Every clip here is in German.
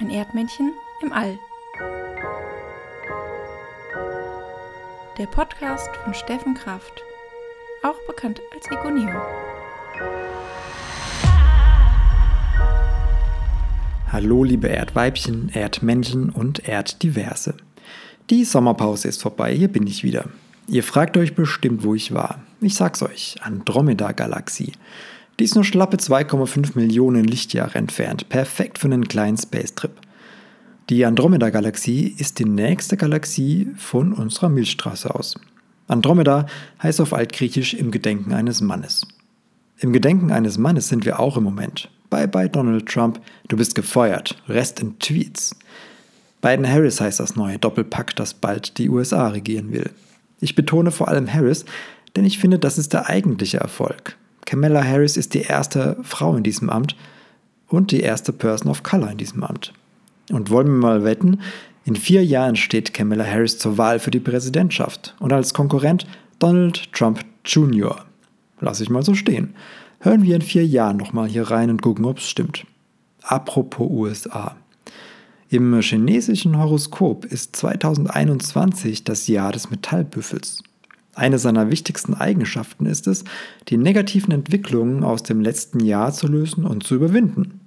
Ein Erdmännchen im All. Der Podcast von Steffen Kraft, auch bekannt als Egoneo. Hallo liebe Erdweibchen, Erdmännchen und Erddiverse. Die Sommerpause ist vorbei, hier bin ich wieder. Ihr fragt euch bestimmt, wo ich war. Ich sag's euch, Andromeda-Galaxie. Die ist nur schlappe 2,5 Millionen Lichtjahre entfernt, perfekt für einen kleinen Space-Trip. Die Andromeda-Galaxie ist die nächste Galaxie von unserer Milchstraße aus. Andromeda heißt auf Altgriechisch im Gedenken eines Mannes. Im Gedenken eines Mannes sind wir auch im Moment. Bye bye Donald Trump, du bist gefeuert. Rest in Tweets. Biden Harris heißt das neue Doppelpack, das bald die USA regieren will. Ich betone vor allem Harris, denn ich finde, das ist der eigentliche Erfolg. Kamala Harris ist die erste Frau in diesem Amt und die erste Person of Color in diesem Amt. Und wollen wir mal wetten, in vier Jahren steht Kamala Harris zur Wahl für die Präsidentschaft und als Konkurrent Donald Trump Jr. Lass ich mal so stehen. Hören wir in vier Jahren nochmal hier rein und gucken, ob es stimmt. Apropos USA. Im chinesischen Horoskop ist 2021 das Jahr des Metallbüffels. Eine seiner wichtigsten Eigenschaften ist es, die negativen Entwicklungen aus dem letzten Jahr zu lösen und zu überwinden.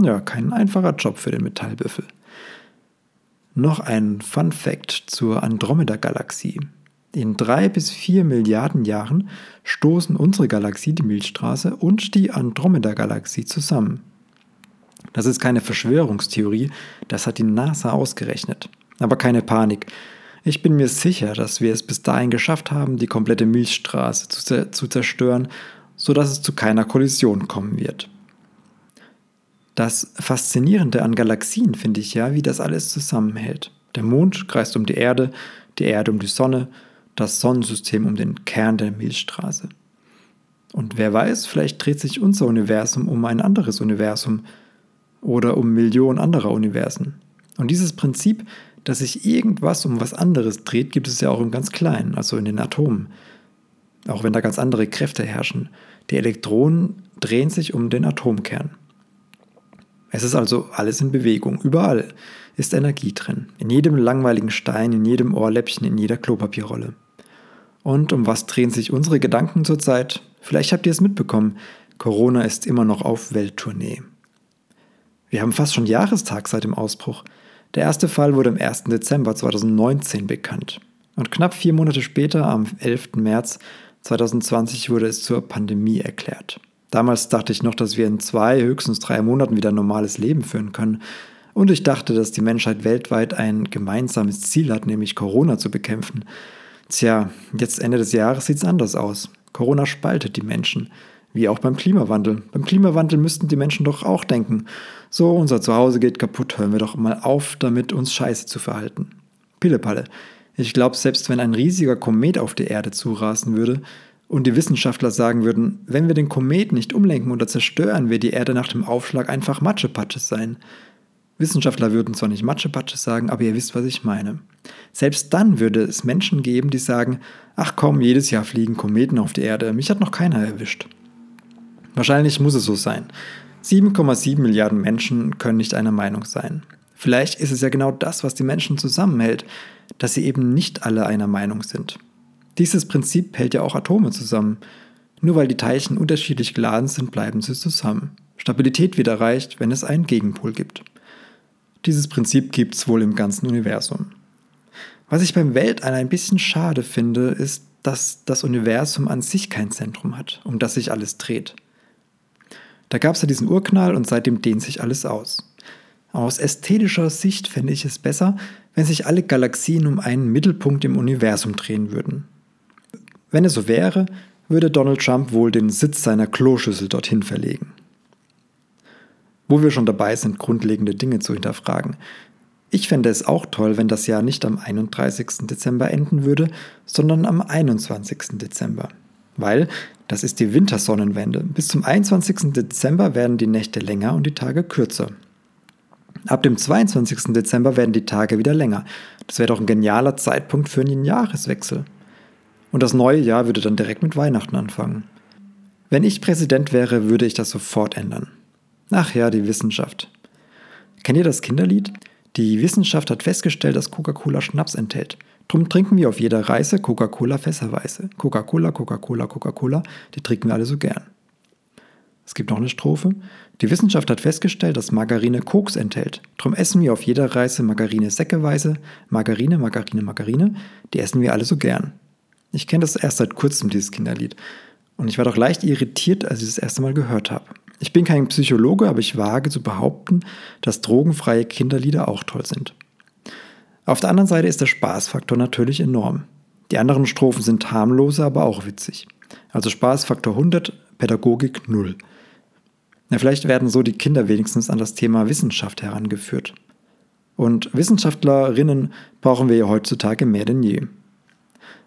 Ja, kein einfacher Job für den Metallbüffel. Noch ein Fun Fact zur Andromeda-Galaxie. In drei bis vier Milliarden Jahren stoßen unsere Galaxie, die Milchstraße, und die Andromeda-Galaxie zusammen. Das ist keine Verschwörungstheorie, das hat die NASA ausgerechnet. Aber keine Panik. Ich bin mir sicher, dass wir es bis dahin geschafft haben, die komplette Milchstraße zu, zu zerstören, sodass es zu keiner Kollision kommen wird. Das Faszinierende an Galaxien finde ich ja, wie das alles zusammenhält. Der Mond kreist um die Erde, die Erde um die Sonne, das Sonnensystem um den Kern der Milchstraße. Und wer weiß, vielleicht dreht sich unser Universum um ein anderes Universum oder um Millionen anderer Universen. Und dieses Prinzip dass sich irgendwas um was anderes dreht, gibt es ja auch im ganz Kleinen, also in den Atomen. Auch wenn da ganz andere Kräfte herrschen. Die Elektronen drehen sich um den Atomkern. Es ist also alles in Bewegung. Überall ist Energie drin. In jedem langweiligen Stein, in jedem Ohrläppchen, in jeder Klopapierrolle. Und um was drehen sich unsere Gedanken zurzeit? Vielleicht habt ihr es mitbekommen. Corona ist immer noch auf Welttournee. Wir haben fast schon Jahrestag seit dem Ausbruch. Der erste Fall wurde am 1. Dezember 2019 bekannt. Und knapp vier Monate später, am 11. März 2020, wurde es zur Pandemie erklärt. Damals dachte ich noch, dass wir in zwei, höchstens drei Monaten wieder ein normales Leben führen können. Und ich dachte, dass die Menschheit weltweit ein gemeinsames Ziel hat, nämlich Corona zu bekämpfen. Tja, jetzt Ende des Jahres sieht es anders aus. Corona spaltet die Menschen. Wie auch beim Klimawandel. Beim Klimawandel müssten die Menschen doch auch denken, so, unser Zuhause geht kaputt, hören wir doch mal auf, damit uns scheiße zu verhalten. Pillepalle. Ich glaube, selbst wenn ein riesiger Komet auf die Erde zurasen würde und die Wissenschaftler sagen würden, wenn wir den Komet nicht umlenken oder zerstören, wird die Erde nach dem Aufschlag einfach Matschepatsche sein. Wissenschaftler würden zwar nicht Matschepatsche sagen, aber ihr wisst, was ich meine. Selbst dann würde es Menschen geben, die sagen, ach komm, jedes Jahr fliegen Kometen auf die Erde, mich hat noch keiner erwischt. Wahrscheinlich muss es so sein. 7,7 Milliarden Menschen können nicht einer Meinung sein. Vielleicht ist es ja genau das, was die Menschen zusammenhält, dass sie eben nicht alle einer Meinung sind. Dieses Prinzip hält ja auch Atome zusammen. Nur weil die Teilchen unterschiedlich geladen sind, bleiben sie zusammen. Stabilität wird erreicht, wenn es einen Gegenpol gibt. Dieses Prinzip gibt es wohl im ganzen Universum. Was ich beim Weltall ein bisschen schade finde, ist, dass das Universum an sich kein Zentrum hat, um das sich alles dreht. Da gab es ja diesen Urknall und seitdem dehnt sich alles aus. Aus ästhetischer Sicht fände ich es besser, wenn sich alle Galaxien um einen Mittelpunkt im Universum drehen würden. Wenn es so wäre, würde Donald Trump wohl den Sitz seiner Kloschüssel dorthin verlegen. Wo wir schon dabei sind, grundlegende Dinge zu hinterfragen. Ich fände es auch toll, wenn das Jahr nicht am 31. Dezember enden würde, sondern am 21. Dezember. Weil das ist die Wintersonnenwende. Bis zum 21. Dezember werden die Nächte länger und die Tage kürzer. Ab dem 22. Dezember werden die Tage wieder länger. Das wäre doch ein genialer Zeitpunkt für einen Jahreswechsel. Und das neue Jahr würde dann direkt mit Weihnachten anfangen. Wenn ich Präsident wäre, würde ich das sofort ändern. Ach ja, die Wissenschaft. Kennt ihr das Kinderlied? Die Wissenschaft hat festgestellt, dass Coca-Cola Schnaps enthält. Drum trinken wir auf jeder Reise Coca-Cola fässerweise. Coca-Cola, Coca-Cola, Coca-Cola, die trinken wir alle so gern. Es gibt noch eine Strophe. Die Wissenschaft hat festgestellt, dass Margarine Koks enthält. Drum essen wir auf jeder Reise Margarine säckeweise. Margarine, Margarine, Margarine, die essen wir alle so gern. Ich kenne das erst seit kurzem, dieses Kinderlied. Und ich war doch leicht irritiert, als ich das erste Mal gehört habe. Ich bin kein Psychologe, aber ich wage zu behaupten, dass drogenfreie Kinderlieder auch toll sind. Auf der anderen Seite ist der Spaßfaktor natürlich enorm. Die anderen Strophen sind harmloser, aber auch witzig. Also Spaßfaktor 100, Pädagogik 0. Ja, vielleicht werden so die Kinder wenigstens an das Thema Wissenschaft herangeführt. Und Wissenschaftlerinnen brauchen wir ja heutzutage mehr denn je.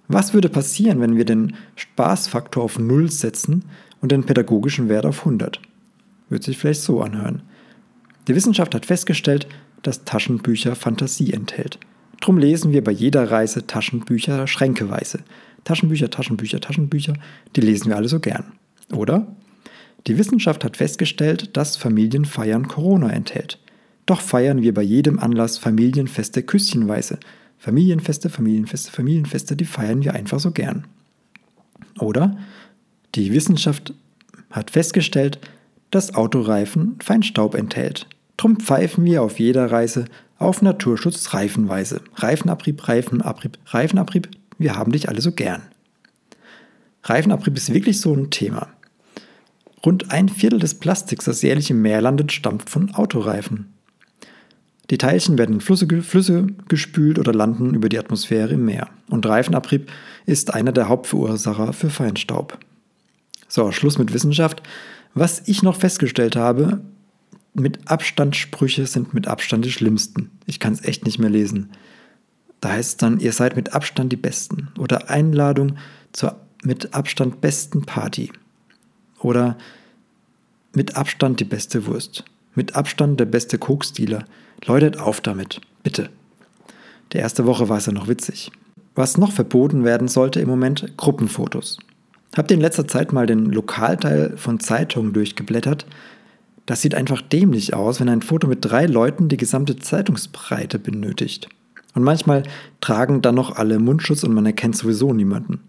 Was würde passieren, wenn wir den Spaßfaktor auf 0 setzen und den pädagogischen Wert auf 100? Würde sich vielleicht so anhören. Die Wissenschaft hat festgestellt, dass Taschenbücher Fantasie enthält. Drum lesen wir bei jeder Reise Taschenbücher schränkeweise. Taschenbücher, Taschenbücher, Taschenbücher, die lesen wir alle so gern. Oder? Die Wissenschaft hat festgestellt, dass Familienfeiern Corona enthält. Doch feiern wir bei jedem Anlass Familienfeste küsschenweise. Familienfeste, Familienfeste, Familienfeste, die feiern wir einfach so gern. Oder? Die Wissenschaft hat festgestellt, dass Autoreifen Feinstaub enthält. Drum pfeifen wir auf jeder Reise auf Naturschutz reifenweise. Reifenabrieb, Reifenabrieb, Reifenabrieb, wir haben dich alle so gern. Reifenabrieb ist wirklich so ein Thema. Rund ein Viertel des Plastiks, das jährlich im Meer landet, stammt von Autoreifen. Die Teilchen werden in Flüsse, Flüsse gespült oder landen über die Atmosphäre im Meer. Und Reifenabrieb ist einer der Hauptverursacher für Feinstaub. So, Schluss mit Wissenschaft. Was ich noch festgestellt habe, mit Abstand Sprüche sind mit Abstand die schlimmsten. Ich kann es echt nicht mehr lesen. Da heißt es dann, ihr seid mit Abstand die Besten. Oder Einladung zur mit Abstand besten Party. Oder mit Abstand die beste Wurst. Mit Abstand der beste Koksdealer. Läutet auf damit, bitte. Der erste Woche war es ja noch witzig. Was noch verboten werden sollte im Moment, Gruppenfotos. Habt ihr in letzter Zeit mal den Lokalteil von Zeitungen durchgeblättert? Das sieht einfach dämlich aus, wenn ein Foto mit drei Leuten die gesamte Zeitungsbreite benötigt. Und manchmal tragen dann noch alle Mundschutz und man erkennt sowieso niemanden.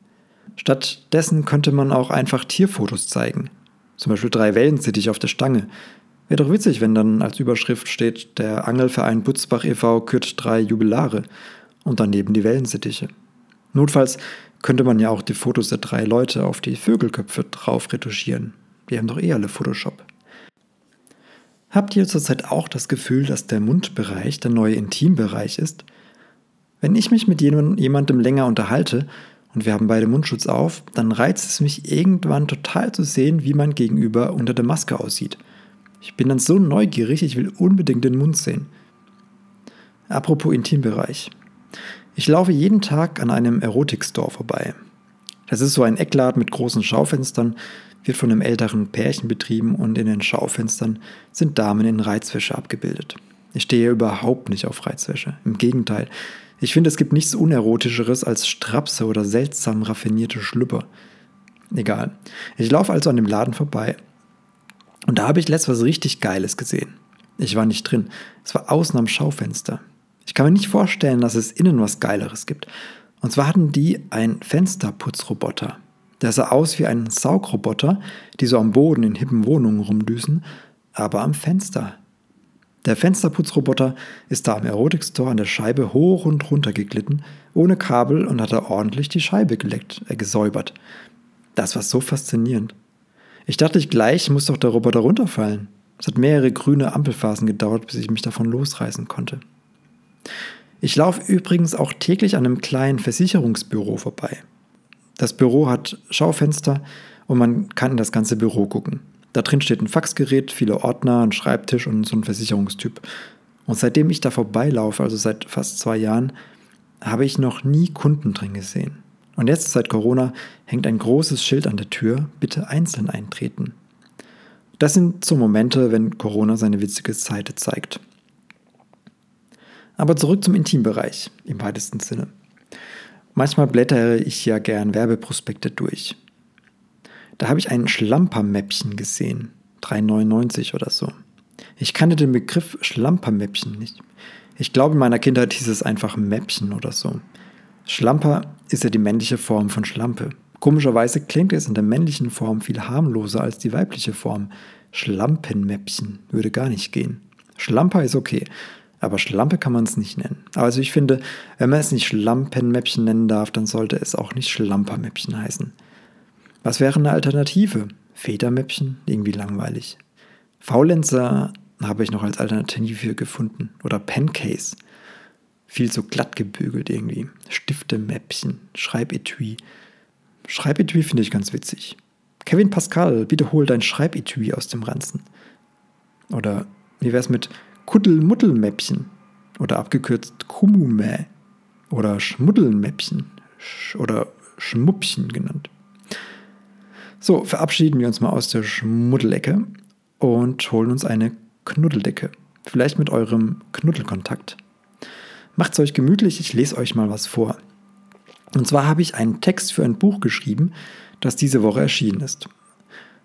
Stattdessen könnte man auch einfach Tierfotos zeigen. Zum Beispiel drei Wellensittiche auf der Stange. Wäre doch witzig, wenn dann als Überschrift steht, der Angelverein Butzbach e.V. kürt drei Jubilare und daneben die Wellensittiche. Notfalls könnte man ja auch die Fotos der drei Leute auf die Vögelköpfe drauf retuschieren. Die haben doch eh alle Photoshop. Habt ihr zurzeit auch das Gefühl, dass der Mundbereich der neue Intimbereich ist? Wenn ich mich mit jemandem länger unterhalte, und wir haben beide Mundschutz auf, dann reizt es mich irgendwann total zu sehen, wie mein Gegenüber unter der Maske aussieht. Ich bin dann so neugierig, ich will unbedingt den Mund sehen. Apropos Intimbereich. Ich laufe jeden Tag an einem Erotikstore vorbei. Das ist so ein Eckladen mit großen Schaufenstern, wird von einem älteren Pärchen betrieben und in den Schaufenstern sind Damen in Reizwäsche abgebildet. Ich stehe überhaupt nicht auf Reizwäsche. Im Gegenteil, ich finde, es gibt nichts Unerotischeres als Strapse oder seltsam raffinierte Schlüpper. Egal. Ich laufe also an dem Laden vorbei. Und da habe ich letztes was richtig Geiles gesehen. Ich war nicht drin. Es war außen am Schaufenster. Ich kann mir nicht vorstellen, dass es innen was Geileres gibt. Und zwar hatten die einen Fensterputzroboter. Der sah aus wie ein Saugroboter, die so am Boden in hippen Wohnungen rumdüsen, aber am Fenster. Der Fensterputzroboter ist da am Erotikstore an der Scheibe hoch und runter geglitten, ohne Kabel und hat da ordentlich die Scheibe geleckt, äh, gesäubert. Das war so faszinierend. Ich dachte ich gleich, muss doch der Roboter runterfallen. Es hat mehrere grüne Ampelphasen gedauert, bis ich mich davon losreißen konnte. Ich laufe übrigens auch täglich an einem kleinen Versicherungsbüro vorbei. Das Büro hat Schaufenster und man kann in das ganze Büro gucken. Da drin steht ein Faxgerät, viele Ordner, ein Schreibtisch und so ein Versicherungstyp. Und seitdem ich da vorbeilaufe, also seit fast zwei Jahren, habe ich noch nie Kunden drin gesehen. Und jetzt seit Corona hängt ein großes Schild an der Tür, bitte einzeln eintreten. Das sind so Momente, wenn Corona seine witzige Seite zeigt. Aber zurück zum Intimbereich im weitesten Sinne. Manchmal blättere ich ja gern Werbeprospekte durch. Da habe ich ein Schlampermäppchen gesehen, 3,99 oder so. Ich kannte den Begriff Schlampermäppchen nicht. Ich glaube, in meiner Kindheit hieß es einfach Mäppchen oder so. Schlamper ist ja die männliche Form von Schlampe. Komischerweise klingt es in der männlichen Form viel harmloser als die weibliche Form. Schlampenmäppchen würde gar nicht gehen. Schlamper ist okay, aber Schlampe kann man es nicht nennen. Also ich finde, wenn man es nicht Schlampenmäppchen nennen darf, dann sollte es auch nicht Schlampermäppchen heißen. Was wäre eine Alternative? Federmäppchen? Irgendwie langweilig. Faulenzer habe ich noch als Alternative gefunden. Oder Pencase. Viel zu glatt gebügelt irgendwie. Stiftemäppchen, Schreibetui. Schreibetui finde ich ganz witzig. Kevin Pascal, bitte hol dein Schreibetui aus dem Ranzen. Oder wie wäre es mit Kuddelmuddelmäppchen? Oder abgekürzt Kumumä. Oder Schmuddelmäppchen. Oder Schmuppchen genannt. So, verabschieden wir uns mal aus der Schmuddelecke und holen uns eine Knuddeldecke. Vielleicht mit eurem Knuddelkontakt. Macht's euch gemütlich, ich lese euch mal was vor. Und zwar habe ich einen Text für ein Buch geschrieben, das diese Woche erschienen ist.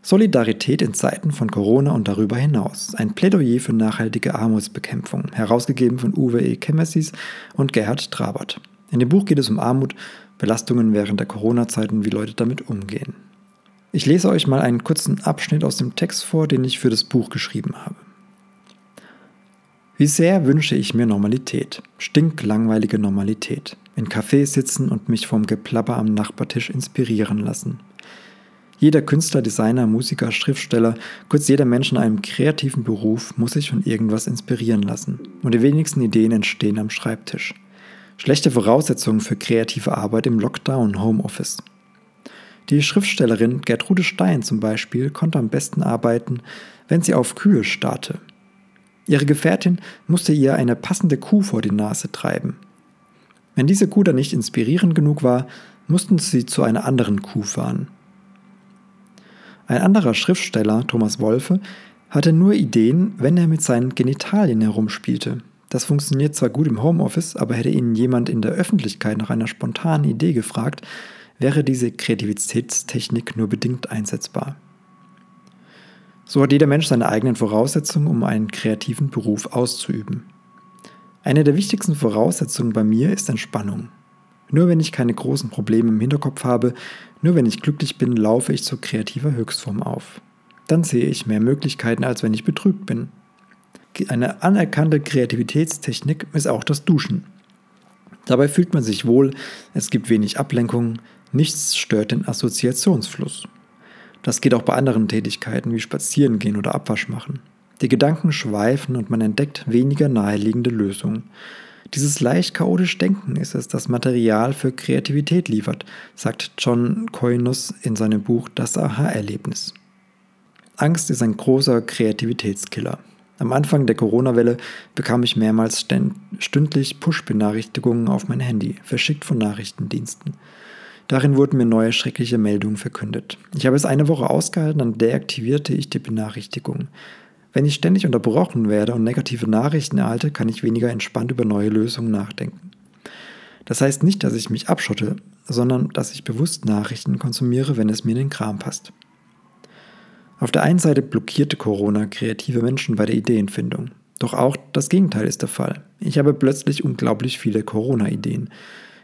Solidarität in Zeiten von Corona und darüber hinaus. Ein Plädoyer für nachhaltige Armutsbekämpfung, herausgegeben von Uwe E. Kemessis und Gerhard Trabert. In dem Buch geht es um Armut, Belastungen während der Corona-Zeiten, wie Leute damit umgehen. Ich lese euch mal einen kurzen Abschnitt aus dem Text vor, den ich für das Buch geschrieben habe. Wie sehr wünsche ich mir Normalität, stinklangweilige Normalität. In Cafés sitzen und mich vom Geplapper am Nachbartisch inspirieren lassen. Jeder Künstler, Designer, Musiker, Schriftsteller, kurz jeder Mensch in einem kreativen Beruf muss sich von irgendwas inspirieren lassen. Und die wenigsten Ideen entstehen am Schreibtisch. Schlechte Voraussetzungen für kreative Arbeit im Lockdown, Homeoffice. Die Schriftstellerin Gertrude Stein zum Beispiel konnte am besten arbeiten, wenn sie auf Kühe starrte. Ihre Gefährtin musste ihr eine passende Kuh vor die Nase treiben. Wenn diese Kuh dann nicht inspirierend genug war, mussten sie zu einer anderen Kuh fahren. Ein anderer Schriftsteller, Thomas Wolfe, hatte nur Ideen, wenn er mit seinen Genitalien herumspielte. Das funktioniert zwar gut im Homeoffice, aber hätte ihn jemand in der Öffentlichkeit nach einer spontanen Idee gefragt, wäre diese Kreativitätstechnik nur bedingt einsetzbar. So hat jeder Mensch seine eigenen Voraussetzungen, um einen kreativen Beruf auszuüben. Eine der wichtigsten Voraussetzungen bei mir ist Entspannung. Nur wenn ich keine großen Probleme im Hinterkopf habe, nur wenn ich glücklich bin, laufe ich zur kreativer Höchstform auf. Dann sehe ich mehr Möglichkeiten, als wenn ich betrübt bin. Eine anerkannte Kreativitätstechnik ist auch das Duschen. Dabei fühlt man sich wohl, es gibt wenig Ablenkung, nichts stört den Assoziationsfluss. Das geht auch bei anderen Tätigkeiten wie Spazierengehen oder Abwasch machen. Die Gedanken schweifen und man entdeckt weniger naheliegende Lösungen. Dieses leicht chaotische Denken ist es, das Material für Kreativität liefert, sagt John Coinus in seinem Buch Das Aha-Erlebnis. Angst ist ein großer Kreativitätskiller. Am Anfang der Corona-Welle bekam ich mehrmals stündlich Push-Benachrichtigungen auf mein Handy, verschickt von Nachrichtendiensten. Darin wurden mir neue schreckliche Meldungen verkündet. Ich habe es eine Woche ausgehalten, dann deaktivierte ich die Benachrichtigungen. Wenn ich ständig unterbrochen werde und negative Nachrichten erhalte, kann ich weniger entspannt über neue Lösungen nachdenken. Das heißt nicht, dass ich mich abschotte, sondern dass ich bewusst Nachrichten konsumiere, wenn es mir in den Kram passt. Auf der einen Seite blockierte Corona kreative Menschen bei der Ideenfindung. Doch auch das Gegenteil ist der Fall. Ich habe plötzlich unglaublich viele Corona-Ideen.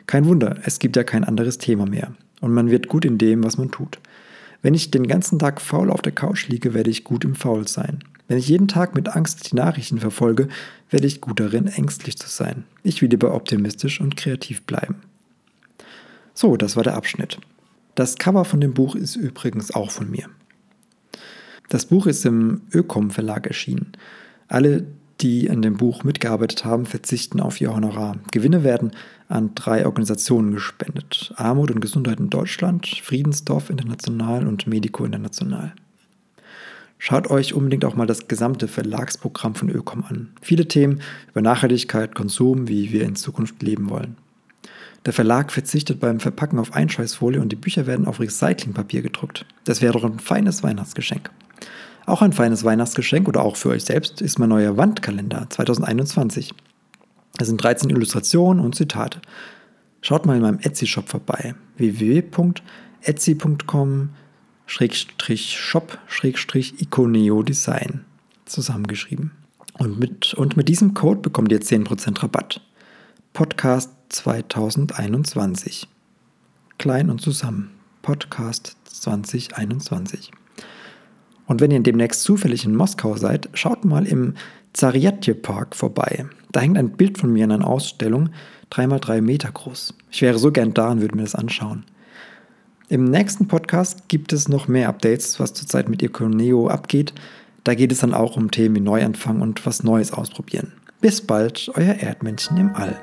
Kein Wunder, es gibt ja kein anderes Thema mehr. Und man wird gut in dem, was man tut. Wenn ich den ganzen Tag faul auf der Couch liege, werde ich gut im Faul sein. Wenn ich jeden Tag mit Angst die Nachrichten verfolge, werde ich gut darin, ängstlich zu sein. Ich will lieber optimistisch und kreativ bleiben. So, das war der Abschnitt. Das Cover von dem Buch ist übrigens auch von mir. Das Buch ist im Ökom Verlag erschienen. Alle, die an dem Buch mitgearbeitet haben, verzichten auf ihr Honorar. Gewinne werden an drei Organisationen gespendet. Armut und Gesundheit in Deutschland, Friedensdorf International und Medico International. Schaut euch unbedingt auch mal das gesamte Verlagsprogramm von Ökom an. Viele Themen über Nachhaltigkeit, Konsum, wie wir in Zukunft leben wollen. Der Verlag verzichtet beim Verpacken auf Einschweißfolie und die Bücher werden auf Recyclingpapier gedruckt. Das wäre doch ein feines Weihnachtsgeschenk. Auch ein feines Weihnachtsgeschenk oder auch für euch selbst ist mein neuer Wandkalender 2021. Es sind 13 Illustrationen und Zitate. Schaut mal in meinem Etsy-Shop vorbei. www.etsy.com shop iconeo design zusammengeschrieben. Und mit, und mit diesem Code bekommt ihr 10% Rabatt. Podcast 2021. Klein und zusammen. Podcast 2021. Und wenn ihr demnächst zufällig in Moskau seid, schaut mal im Zariatje Park vorbei. Da hängt ein Bild von mir in einer Ausstellung, 3x3 Meter groß. Ich wäre so gern da und würde mir das anschauen. Im nächsten Podcast gibt es noch mehr Updates, was zurzeit mit Iconeo abgeht. Da geht es dann auch um Themen wie Neuanfang und was Neues ausprobieren. Bis bald, euer Erdmännchen im All.